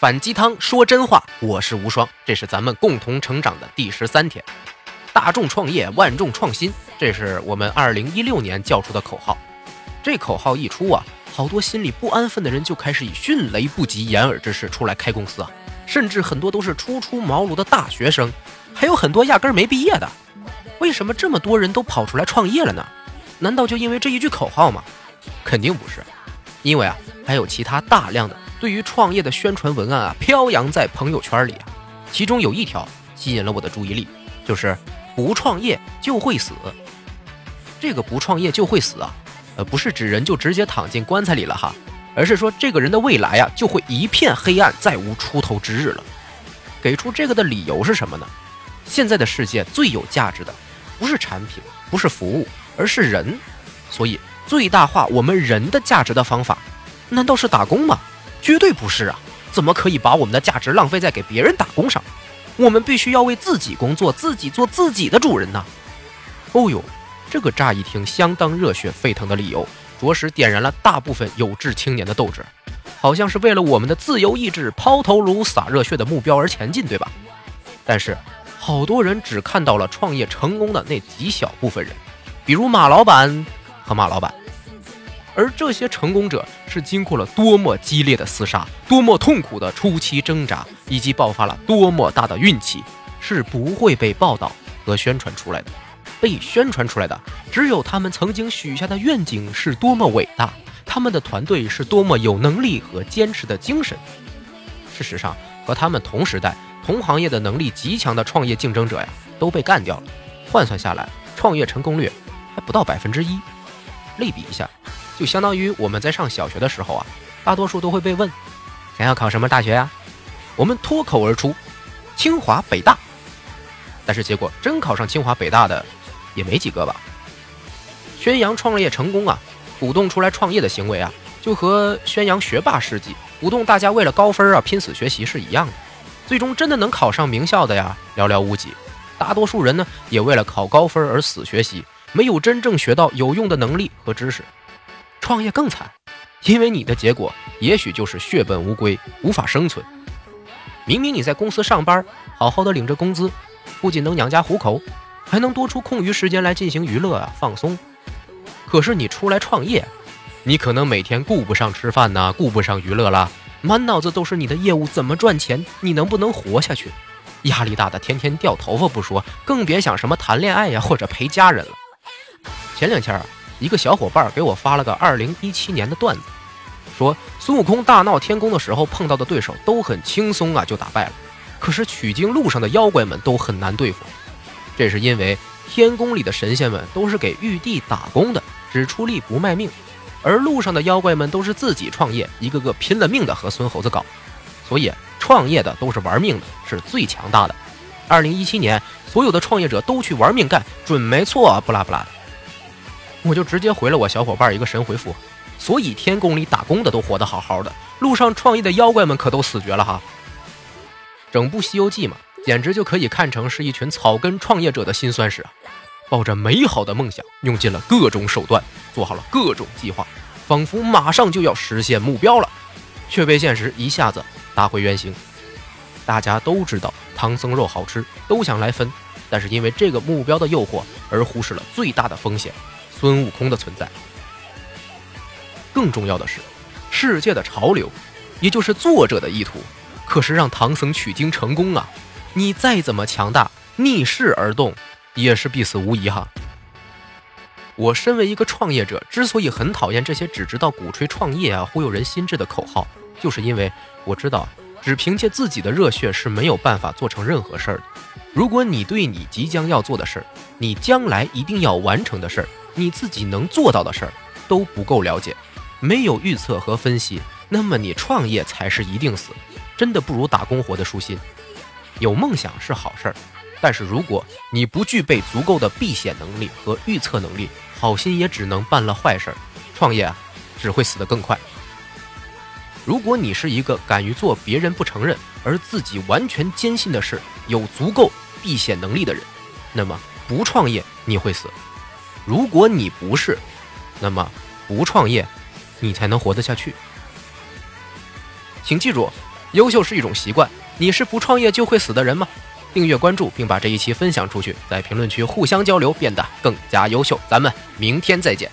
反鸡汤说真话，我是无双，这是咱们共同成长的第十三天。大众创业，万众创新，这是我们二零一六年叫出的口号。这口号一出啊，好多心里不安分的人就开始以迅雷不及掩耳之势出来开公司啊，甚至很多都是初出茅庐的大学生，还有很多压根儿没毕业的。为什么这么多人都跑出来创业了呢？难道就因为这一句口号吗？肯定不是，因为啊，还有其他大量的。对于创业的宣传文案啊，飘扬在朋友圈里啊，其中有一条吸引了我的注意力，就是不创业就会死。这个不创业就会死啊，呃，不是指人就直接躺进棺材里了哈，而是说这个人的未来啊就会一片黑暗，再无出头之日了。给出这个的理由是什么呢？现在的世界最有价值的不是产品，不是服务，而是人。所以最大化我们人的价值的方法，难道是打工吗？绝对不是啊！怎么可以把我们的价值浪费在给别人打工上？我们必须要为自己工作，自己做自己的主人呐！哦呦，这个乍一听相当热血沸腾的理由，着实点燃了大部分有志青年的斗志，好像是为了我们的自由意志抛头颅洒热血的目标而前进，对吧？但是，好多人只看到了创业成功的那极小部分人，比如马老板和马老板。而这些成功者是经过了多么激烈的厮杀，多么痛苦的初期挣扎，以及爆发了多么大的运气，是不会被报道和宣传出来的。被宣传出来的只有他们曾经许下的愿景是多么伟大，他们的团队是多么有能力和坚持的精神。事实上，和他们同时代、同行业的能力极强的创业竞争者呀，都被干掉了。换算下来，创业成功率还不到百分之一。类比一下。就相当于我们在上小学的时候啊，大多数都会被问，想要考什么大学呀？我们脱口而出，清华北大。但是结果真考上清华北大的也没几个吧？宣扬创业成功啊，鼓动出来创业的行为啊，就和宣扬学霸事迹，鼓动大家为了高分啊拼死学习是一样的。最终真的能考上名校的呀，寥寥无几。大多数人呢，也为了考高分而死学习，没有真正学到有用的能力和知识。创业更惨，因为你的结果也许就是血本无归，无法生存。明明你在公司上班，好好的领着工资，不仅能养家糊口，还能多出空余时间来进行娱乐啊放松。可是你出来创业，你可能每天顾不上吃饭呐，顾不上娱乐啦，满脑子都是你的业务怎么赚钱，你能不能活下去？压力大的天天掉头发不说，更别想什么谈恋爱呀或者陪家人了。前两天啊。一个小伙伴给我发了个二零一七年的段子，说孙悟空大闹天宫的时候碰到的对手都很轻松啊，就打败了。可是取经路上的妖怪们都很难对付，这是因为天宫里的神仙们都是给玉帝打工的，只出力不卖命，而路上的妖怪们都是自己创业，一个个拼了命的和孙猴子搞，所以创业的都是玩命的，是最强大的。二零一七年，所有的创业者都去玩命干，准没错啊，不拉不拉的。我就直接回了我小伙伴一个神回复，所以天宫里打工的都活得好好的，路上创业的妖怪们可都死绝了哈。整部《西游记》嘛，简直就可以看成是一群草根创业者的辛酸史啊！抱着美好的梦想，用尽了各种手段，做好了各种计划，仿佛马上就要实现目标了，却被现实一下子打回原形。大家都知道唐僧肉好吃，都想来分，但是因为这个目标的诱惑，而忽视了最大的风险。孙悟空的存在，更重要的是，世界的潮流，也就是作者的意图，可是让唐僧取经成功啊！你再怎么强大，逆势而动，也是必死无疑哈。我身为一个创业者，之所以很讨厌这些只知道鼓吹创业啊、忽悠人心智的口号，就是因为我知道，只凭借自己的热血是没有办法做成任何事儿的。如果你对你即将要做的事儿，你将来一定要完成的事儿，你自己能做到的事儿都不够了解，没有预测和分析，那么你创业才是一定死，真的不如打工活得舒心。有梦想是好事儿，但是如果你不具备足够的避险能力和预测能力，好心也只能办了坏事儿，创业啊只会死得更快。如果你是一个敢于做别人不承认而自己完全坚信的事，有足够避险能力的人，那么不创业你会死。如果你不是，那么不创业，你才能活得下去。请记住，优秀是一种习惯，你是不创业就会死的人吗？订阅关注并把这一期分享出去，在评论区互相交流，变得更加优秀。咱们明天再见。